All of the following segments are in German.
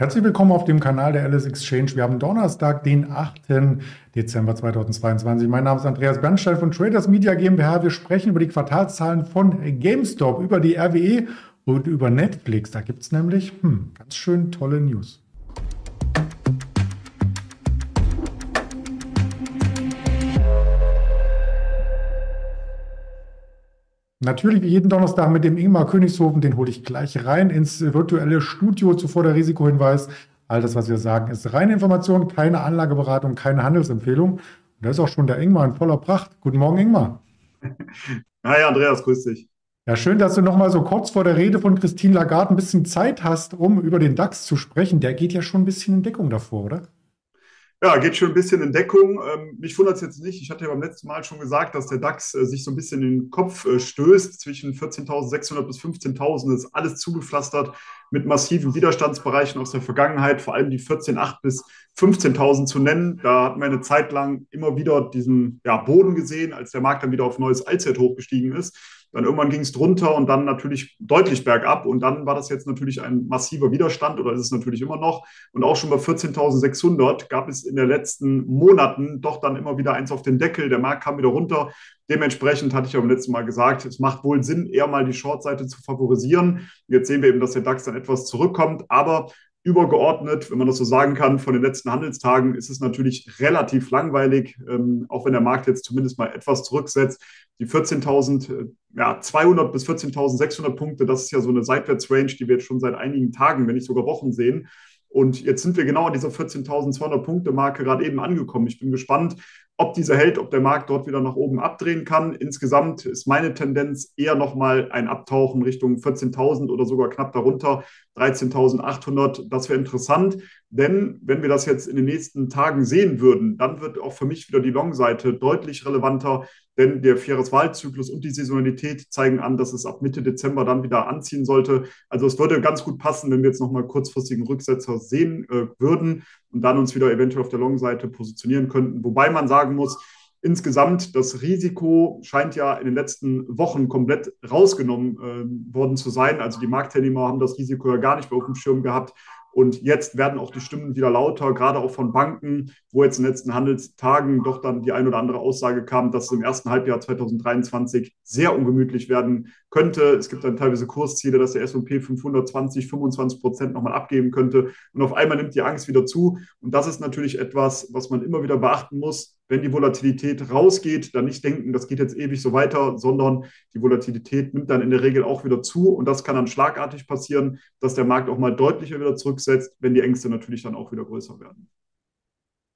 Herzlich willkommen auf dem Kanal der Alice Exchange. Wir haben Donnerstag, den 8. Dezember 2022. Mein Name ist Andreas Bernstein von Traders Media GmbH. Wir sprechen über die Quartalszahlen von GameStop, über die RWE und über Netflix. Da gibt es nämlich hm, ganz schön tolle News. Natürlich wie jeden Donnerstag mit dem Ingmar Königshofen, den hole ich gleich rein ins virtuelle Studio zuvor der Risikohinweis. All das, was wir sagen, ist reine Information, keine Anlageberatung, keine Handelsempfehlung. Und da ist auch schon der Ingmar in voller Pracht. Guten Morgen, Ingmar. Hi, Andreas, grüß dich. Ja, schön, dass du noch mal so kurz vor der Rede von Christine Lagarde ein bisschen Zeit hast, um über den DAX zu sprechen. Der geht ja schon ein bisschen in Deckung davor, oder? Ja, geht schon ein bisschen in Deckung. Ähm, mich wundert es jetzt nicht. Ich hatte ja beim letzten Mal schon gesagt, dass der DAX äh, sich so ein bisschen in den Kopf äh, stößt. Zwischen 14.600 bis 15.000 ist alles zugepflastert mit massiven Widerstandsbereichen aus der Vergangenheit, vor allem die 14.800 bis 15.000 zu nennen. Da hat man eine Zeit lang immer wieder diesen ja, Boden gesehen, als der Markt dann wieder auf neues Allzeit hochgestiegen ist. Dann irgendwann ging es drunter und dann natürlich deutlich bergab. Und dann war das jetzt natürlich ein massiver Widerstand oder ist es natürlich immer noch. Und auch schon bei 14.600 gab es in den letzten Monaten doch dann immer wieder eins auf den Deckel. Der Markt kam wieder runter. Dementsprechend hatte ich ja beim letzten Mal gesagt, es macht wohl Sinn, eher mal die Shortseite zu favorisieren. Jetzt sehen wir eben, dass der DAX dann etwas zurückkommt. Aber übergeordnet, wenn man das so sagen kann, von den letzten Handelstagen ist es natürlich relativ langweilig, ähm, auch wenn der Markt jetzt zumindest mal etwas zurücksetzt. Die 14.000, äh, ja, 200 bis 14.600 Punkte, das ist ja so eine Seitwärtsrange, die wir jetzt schon seit einigen Tagen, wenn nicht sogar Wochen sehen. Und jetzt sind wir genau an dieser 14.200 Punkte Marke gerade eben angekommen. Ich bin gespannt, ob diese hält, ob der Markt dort wieder nach oben abdrehen kann. Insgesamt ist meine Tendenz eher nochmal ein Abtauchen Richtung 14.000 oder sogar knapp darunter, 13.800. Das wäre interessant, denn wenn wir das jetzt in den nächsten Tagen sehen würden, dann wird auch für mich wieder die Long-Seite deutlich relevanter, denn der Vierjahreswahlzyklus und die Saisonalität zeigen an, dass es ab Mitte Dezember dann wieder anziehen sollte. Also es würde ganz gut passen, wenn wir jetzt nochmal kurzfristigen Rücksetzer sehen äh, würden und dann uns wieder eventuell auf der Long-Seite positionieren könnten. Wobei man sagen muss, insgesamt das Risiko scheint ja in den letzten Wochen komplett rausgenommen äh, worden zu sein. Also die Marktteilnehmer haben das Risiko ja gar nicht mehr auf dem Schirm gehabt. Und jetzt werden auch die Stimmen wieder lauter, gerade auch von Banken, wo jetzt in den letzten Handelstagen doch dann die ein oder andere Aussage kam, dass es im ersten Halbjahr 2023 sehr ungemütlich werden könnte. Es gibt dann teilweise Kursziele, dass der S&P 520, 25 Prozent nochmal abgeben könnte. Und auf einmal nimmt die Angst wieder zu. Und das ist natürlich etwas, was man immer wieder beachten muss. Wenn die Volatilität rausgeht, dann nicht denken, das geht jetzt ewig so weiter, sondern die Volatilität nimmt dann in der Regel auch wieder zu. Und das kann dann schlagartig passieren, dass der Markt auch mal deutlicher wieder zurücksetzt, wenn die Ängste natürlich dann auch wieder größer werden.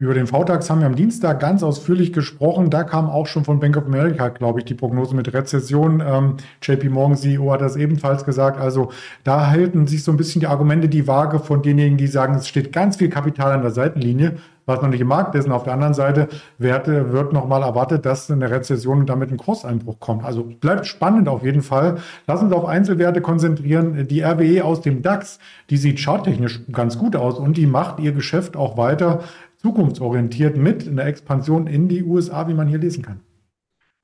Über den VTAX haben wir am Dienstag ganz ausführlich gesprochen. Da kam auch schon von Bank of America, glaube ich, die Prognose mit Rezession. Ähm, JP Morgan CEO hat das ebenfalls gesagt. Also da halten sich so ein bisschen die Argumente die Waage von denjenigen, die sagen, es steht ganz viel Kapital an der Seitenlinie, was noch nicht im Markt ist. Und auf der anderen Seite wird, wird nochmal erwartet, dass eine Rezession und damit ein Kurseinbruch kommt. Also bleibt spannend auf jeden Fall. Lass uns auf Einzelwerte konzentrieren. Die RWE aus dem DAX, die sieht charttechnisch ganz gut aus und die macht ihr Geschäft auch weiter zukunftsorientiert mit in der Expansion in die USA, wie man hier lesen kann.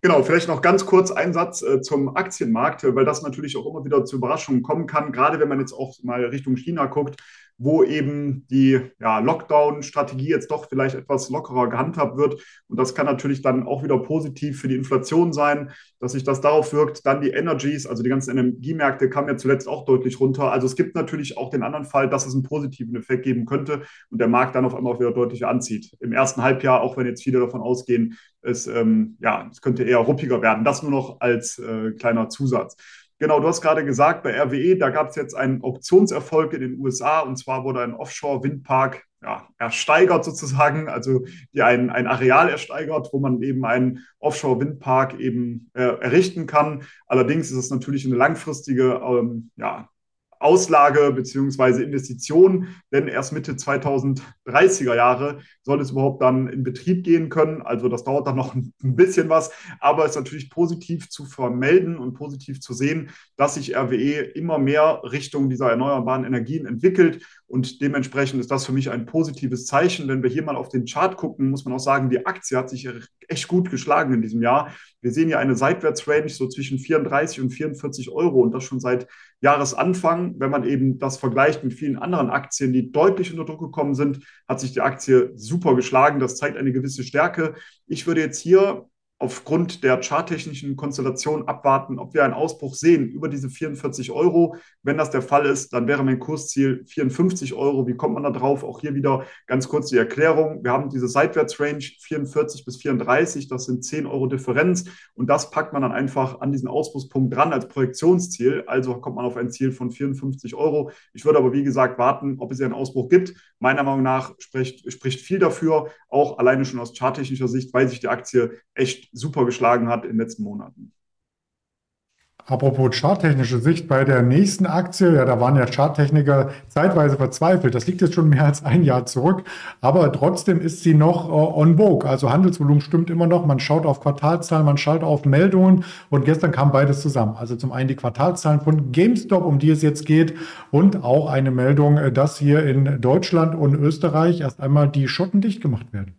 Genau, vielleicht noch ganz kurz ein Satz äh, zum Aktienmarkt, weil das natürlich auch immer wieder zu Überraschungen kommen kann, gerade wenn man jetzt auch mal Richtung China guckt wo eben die ja, Lockdown-Strategie jetzt doch vielleicht etwas lockerer gehandhabt wird. Und das kann natürlich dann auch wieder positiv für die Inflation sein, dass sich das darauf wirkt. Dann die Energies, also die ganzen Energiemärkte kamen ja zuletzt auch deutlich runter. Also es gibt natürlich auch den anderen Fall, dass es einen positiven Effekt geben könnte und der Markt dann auf einmal auch wieder deutlich anzieht. Im ersten Halbjahr, auch wenn jetzt viele davon ausgehen, es, ähm, ja, es könnte eher ruppiger werden. Das nur noch als äh, kleiner Zusatz. Genau, du hast gerade gesagt, bei RWE, da gab es jetzt einen Auktionserfolg in den USA und zwar wurde ein Offshore-Windpark ja, ersteigert sozusagen, also die ein, ein Areal ersteigert, wo man eben einen Offshore-Windpark eben äh, errichten kann. Allerdings ist es natürlich eine langfristige ähm, ja, Auslage beziehungsweise Investition, denn erst Mitte 2030er Jahre soll es überhaupt dann in Betrieb gehen können. Also das dauert dann noch ein bisschen was, aber es ist natürlich positiv zu vermelden und positiv zu sehen, dass sich RWE immer mehr Richtung dieser erneuerbaren Energien entwickelt und dementsprechend ist das für mich ein positives Zeichen. Wenn wir hier mal auf den Chart gucken, muss man auch sagen, die Aktie hat sich echt gut geschlagen in diesem Jahr. Wir sehen ja eine Seitwärtsrange so zwischen 34 und 44 Euro und das schon seit Jahresanfang. Wenn man eben das vergleicht mit vielen anderen Aktien, die deutlich unter Druck gekommen sind, hat sich die Aktie super geschlagen. Das zeigt eine gewisse Stärke. Ich würde jetzt hier aufgrund der charttechnischen Konstellation abwarten, ob wir einen Ausbruch sehen über diese 44 Euro. Wenn das der Fall ist, dann wäre mein Kursziel 54 Euro. Wie kommt man da drauf? Auch hier wieder ganz kurz die Erklärung. Wir haben diese Seitwärtsrange 44 bis 34, das sind 10 Euro Differenz und das packt man dann einfach an diesen Ausbruchspunkt dran als Projektionsziel. Also kommt man auf ein Ziel von 54 Euro. Ich würde aber wie gesagt warten, ob es hier einen Ausbruch gibt. Meiner Meinung nach spricht, spricht viel dafür, auch alleine schon aus charttechnischer Sicht, weil sich die Aktie echt super geschlagen hat in den letzten Monaten. Apropos charttechnische Sicht bei der nächsten Aktie, ja, da waren ja Charttechniker zeitweise verzweifelt. Das liegt jetzt schon mehr als ein Jahr zurück, aber trotzdem ist sie noch äh, on vogue. Also Handelsvolumen stimmt immer noch. Man schaut auf Quartalszahlen, man schaut auf Meldungen und gestern kam beides zusammen. Also zum einen die Quartalszahlen von GameStop, um die es jetzt geht, und auch eine Meldung, äh, dass hier in Deutschland und Österreich erst einmal die Schotten dicht gemacht werden.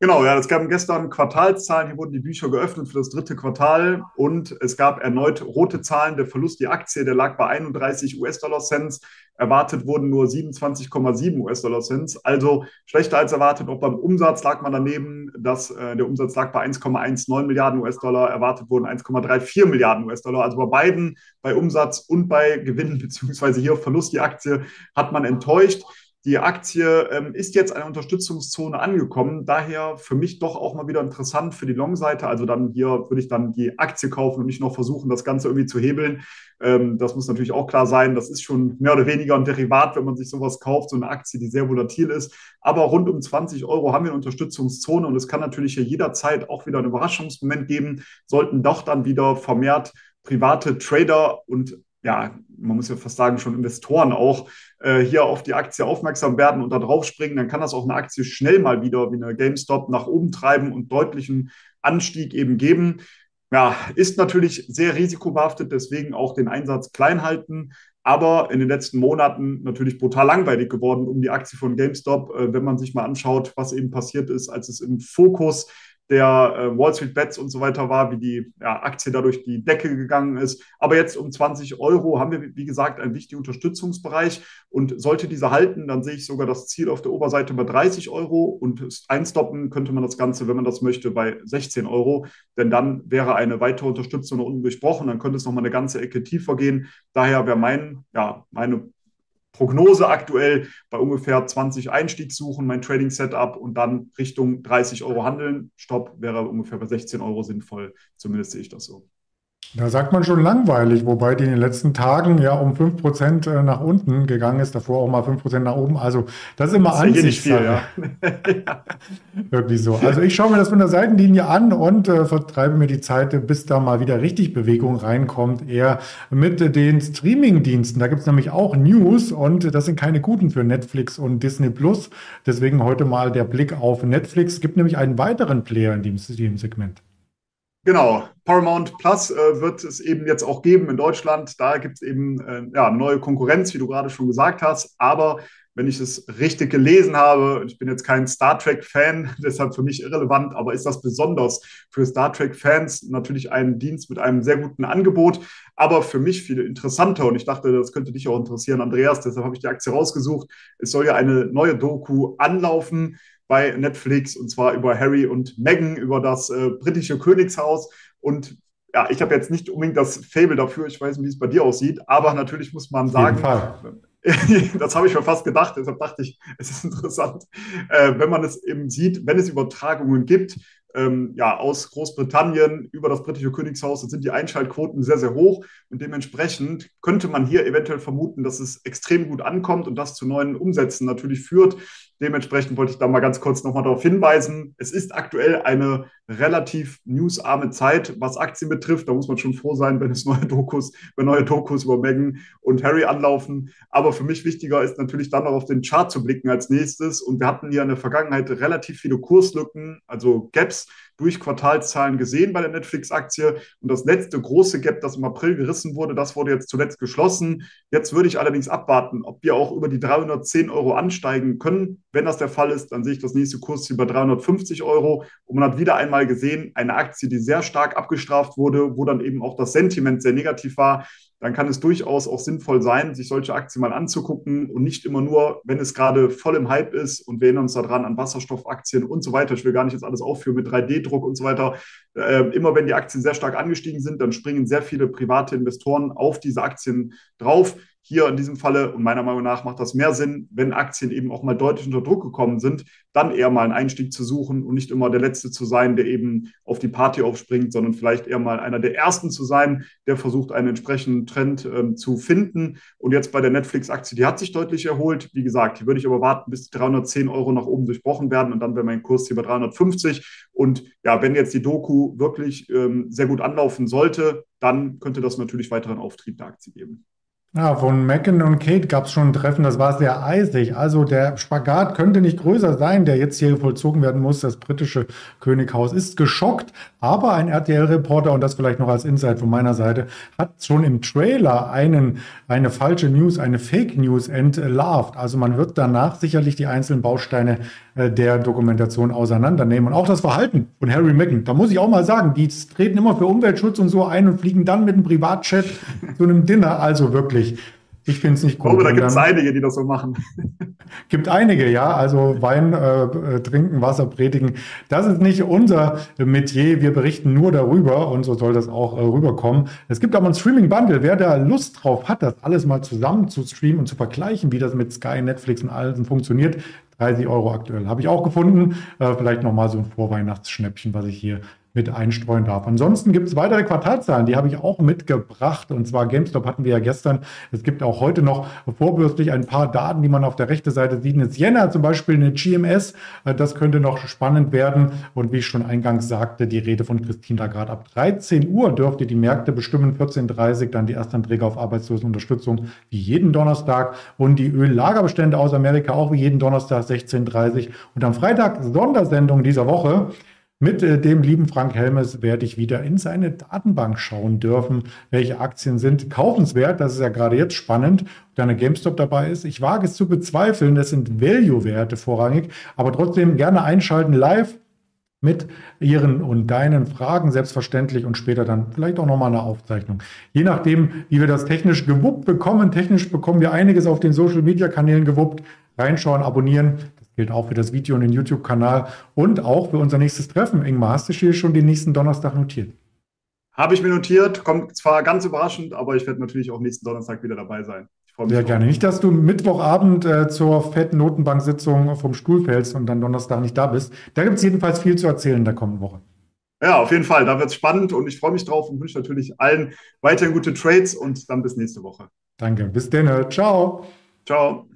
Genau, ja, es gab gestern Quartalszahlen, hier wurden die Bücher geöffnet für das dritte Quartal und es gab erneut rote Zahlen. Der Verlust, die Aktie, der lag bei 31 US-Dollar-Cents. Erwartet wurden nur 27,7 US-Dollar-Cents, also schlechter als erwartet. Auch beim Umsatz lag man daneben, dass äh, der Umsatz lag bei 1,19 Milliarden US-Dollar, erwartet wurden 1,34 Milliarden US-Dollar. Also bei beiden, bei Umsatz und bei Gewinn, beziehungsweise hier Verlust, die Aktie, hat man enttäuscht. Die Aktie ähm, ist jetzt eine Unterstützungszone angekommen, daher für mich doch auch mal wieder interessant für die Long-Seite. Also dann hier würde ich dann die Aktie kaufen und nicht noch versuchen, das Ganze irgendwie zu hebeln. Ähm, das muss natürlich auch klar sein. Das ist schon mehr oder weniger ein Derivat, wenn man sich sowas kauft, so eine Aktie, die sehr volatil ist. Aber rund um 20 Euro haben wir eine Unterstützungszone und es kann natürlich hier jederzeit auch wieder einen Überraschungsmoment geben, sollten doch dann wieder vermehrt private Trader und ja, man muss ja fast sagen, schon Investoren auch äh, hier auf die Aktie aufmerksam werden und da drauf springen, dann kann das auch eine Aktie schnell mal wieder wie eine GameStop nach oben treiben und deutlichen Anstieg eben geben. Ja, ist natürlich sehr risikobehaftet, deswegen auch den Einsatz klein halten. Aber in den letzten Monaten natürlich brutal langweilig geworden um die Aktie von GameStop, äh, wenn man sich mal anschaut, was eben passiert ist, als es im Fokus der äh, Wall Street Bets und so weiter war, wie die ja, Aktie dadurch die Decke gegangen ist. Aber jetzt um 20 Euro haben wir, wie gesagt, einen wichtigen Unterstützungsbereich. Und sollte diese halten, dann sehe ich sogar das Ziel auf der Oberseite bei 30 Euro. Und einstoppen könnte man das Ganze, wenn man das möchte, bei 16 Euro. Denn dann wäre eine weitere Unterstützung nach unten durchbrochen. Dann könnte es nochmal eine ganze Ecke tiefer gehen. Daher wäre mein, ja, meine Prognose aktuell bei ungefähr 20 Einstiegssuchen, mein Trading Setup und dann Richtung 30 Euro handeln. Stopp wäre ungefähr bei 16 Euro sinnvoll. Zumindest sehe ich das so. Da sagt man schon langweilig, wobei die in den letzten Tagen ja um 5% äh, nach unten gegangen ist, davor auch mal 5% nach oben. Also das ist immer das ist nicht viel, ja. Wirklich so. Also ich schaue mir das von der Seitenlinie an und äh, vertreibe mir die Zeit, bis da mal wieder richtig Bewegung reinkommt, eher mit den Streaming-Diensten. Da gibt es nämlich auch News und das sind keine guten für Netflix und Disney Plus. Deswegen heute mal der Blick auf Netflix. Es gibt nämlich einen weiteren Player in dem Segment. Genau, Paramount Plus äh, wird es eben jetzt auch geben in Deutschland. Da gibt es eben äh, ja, neue Konkurrenz, wie du gerade schon gesagt hast. Aber wenn ich es richtig gelesen habe, ich bin jetzt kein Star Trek-Fan, deshalb für mich irrelevant, aber ist das besonders für Star Trek-Fans natürlich ein Dienst mit einem sehr guten Angebot, aber für mich viel interessanter. Und ich dachte, das könnte dich auch interessieren, Andreas. Deshalb habe ich die Aktie rausgesucht. Es soll ja eine neue Doku anlaufen bei Netflix und zwar über Harry und Meghan, über das äh, britische Königshaus. Und ja, ich habe jetzt nicht unbedingt das Fable dafür, ich weiß nicht, wie es bei dir aussieht, aber natürlich muss man sagen, das habe ich mir fast gedacht, deshalb dachte ich, es ist interessant, äh, wenn man es eben sieht, wenn es Übertragungen gibt, ähm, ja, aus Großbritannien über das britische Königshaus, dann sind die Einschaltquoten sehr, sehr hoch und dementsprechend könnte man hier eventuell vermuten, dass es extrem gut ankommt und das zu neuen Umsätzen natürlich führt. Dementsprechend wollte ich da mal ganz kurz nochmal darauf hinweisen. Es ist aktuell eine relativ newsarme Zeit, was Aktien betrifft. Da muss man schon froh sein, wenn es neue Dokus, wenn neue Dokus über Meghan und Harry anlaufen. Aber für mich wichtiger ist natürlich dann noch auf den Chart zu blicken als nächstes. Und wir hatten hier in der Vergangenheit relativ viele Kurslücken, also Gaps Gaps durch Quartalszahlen gesehen bei der Netflix-Aktie. Und das letzte große Gap, das im April gerissen wurde, das wurde jetzt zuletzt geschlossen. Jetzt würde ich allerdings abwarten, ob wir auch über die 310 Euro ansteigen können. Wenn das der Fall ist, dann sehe ich das nächste Kursziel bei 350 Euro. Und man hat wieder einmal gesehen, eine Aktie, die sehr stark abgestraft wurde, wo dann eben auch das Sentiment sehr negativ war dann kann es durchaus auch sinnvoll sein, sich solche Aktien mal anzugucken und nicht immer nur, wenn es gerade voll im Hype ist und wir erinnern uns daran an Wasserstoffaktien und so weiter. Ich will gar nicht jetzt alles aufführen mit 3D-Druck und so weiter. Äh, immer wenn die Aktien sehr stark angestiegen sind, dann springen sehr viele private Investoren auf diese Aktien drauf. Hier in diesem Falle, und meiner Meinung nach macht das mehr Sinn, wenn Aktien eben auch mal deutlich unter Druck gekommen sind, dann eher mal einen Einstieg zu suchen und nicht immer der Letzte zu sein, der eben auf die Party aufspringt, sondern vielleicht eher mal einer der Ersten zu sein, der versucht, einen entsprechenden Trend ähm, zu finden. Und jetzt bei der Netflix-Aktie, die hat sich deutlich erholt. Wie gesagt, hier würde ich aber warten, bis die 310 Euro nach oben durchbrochen werden und dann wäre mein Kurs hier bei 350. Und ja, wenn jetzt die Doku wirklich ähm, sehr gut anlaufen sollte, dann könnte das natürlich weiteren Auftrieb der Aktie geben. Ja, von Mecken und Kate gab es schon ein Treffen, das war sehr eisig. Also der Spagat könnte nicht größer sein, der jetzt hier vollzogen werden muss. Das britische Könighaus ist geschockt, aber ein RTL-Reporter, und das vielleicht noch als Insight von meiner Seite, hat schon im Trailer einen, eine falsche News, eine Fake News entlarvt. Also man wird danach sicherlich die einzelnen Bausteine äh, der Dokumentation auseinandernehmen. Und auch das Verhalten von Harry Meghan, da muss ich auch mal sagen, die treten immer für Umweltschutz und so ein und fliegen dann mit einem Privatchat zu einem Dinner. Also wirklich, ich finde es nicht gut. Aber da gibt es einige, die das so machen. Gibt einige, ja. Also Wein äh, äh, trinken, Wasser predigen. Das ist nicht unser Metier. Wir berichten nur darüber und so soll das auch äh, rüberkommen. Es gibt aber ein Streaming-Bundle. Wer da Lust drauf hat, das alles mal zusammen zu streamen und zu vergleichen, wie das mit Sky, Netflix und allem funktioniert, 30 Euro aktuell. Habe ich auch gefunden. Äh, vielleicht nochmal so ein Vorweihnachtsschnäppchen, was ich hier mit einstreuen darf. Ansonsten gibt es weitere Quartalzahlen, die habe ich auch mitgebracht. Und zwar GameStop hatten wir ja gestern. Es gibt auch heute noch vorbürstlich ein paar Daten, die man auf der rechten Seite sieht. Eine Sienna zum Beispiel, eine GMS. Äh, das könnte noch spannend werden. Und wie ich schon eingangs sagte, die Rede von Christine Lagarde. Ab 13 Uhr dürfte die Märkte bestimmen. 14.30 Uhr dann die Erstanträge auf Arbeitslosenunterstützung wie jeden Donnerstag. Und die Öllagerbestände aus Amerika auch wie jeden Donnerstag 16.30 Uhr. Und am Freitag Sondersendung dieser Woche. Mit äh, dem lieben Frank Helmes werde ich wieder in seine Datenbank schauen dürfen, welche Aktien sind kaufenswert. Das ist ja gerade jetzt spannend, da eine GameStop dabei ist. Ich wage es zu bezweifeln, das sind Value-Werte vorrangig, aber trotzdem gerne einschalten live mit Ihren und deinen Fragen selbstverständlich und später dann vielleicht auch nochmal eine Aufzeichnung. Je nachdem, wie wir das technisch gewuppt bekommen. Technisch bekommen wir einiges auf den Social-Media-Kanälen gewuppt. Reinschauen, abonnieren, Gilt auch für das Video und den YouTube-Kanal und auch für unser nächstes Treffen. Ingmar, hast du hier schon den nächsten Donnerstag notiert? Habe ich mir notiert, kommt zwar ganz überraschend, aber ich werde natürlich auch nächsten Donnerstag wieder dabei sein. Sehr gerne. Nicht, dass du Mittwochabend äh, zur fetten Notenbank-Sitzung vom Stuhl fällst und dann Donnerstag nicht da bist. Da gibt es jedenfalls viel zu erzählen in der kommenden Woche. Ja, auf jeden Fall. Da wird es spannend und ich freue mich drauf und wünsche natürlich allen weiterhin gute Trades und dann bis nächste Woche. Danke. Bis dann. Ciao. Ciao.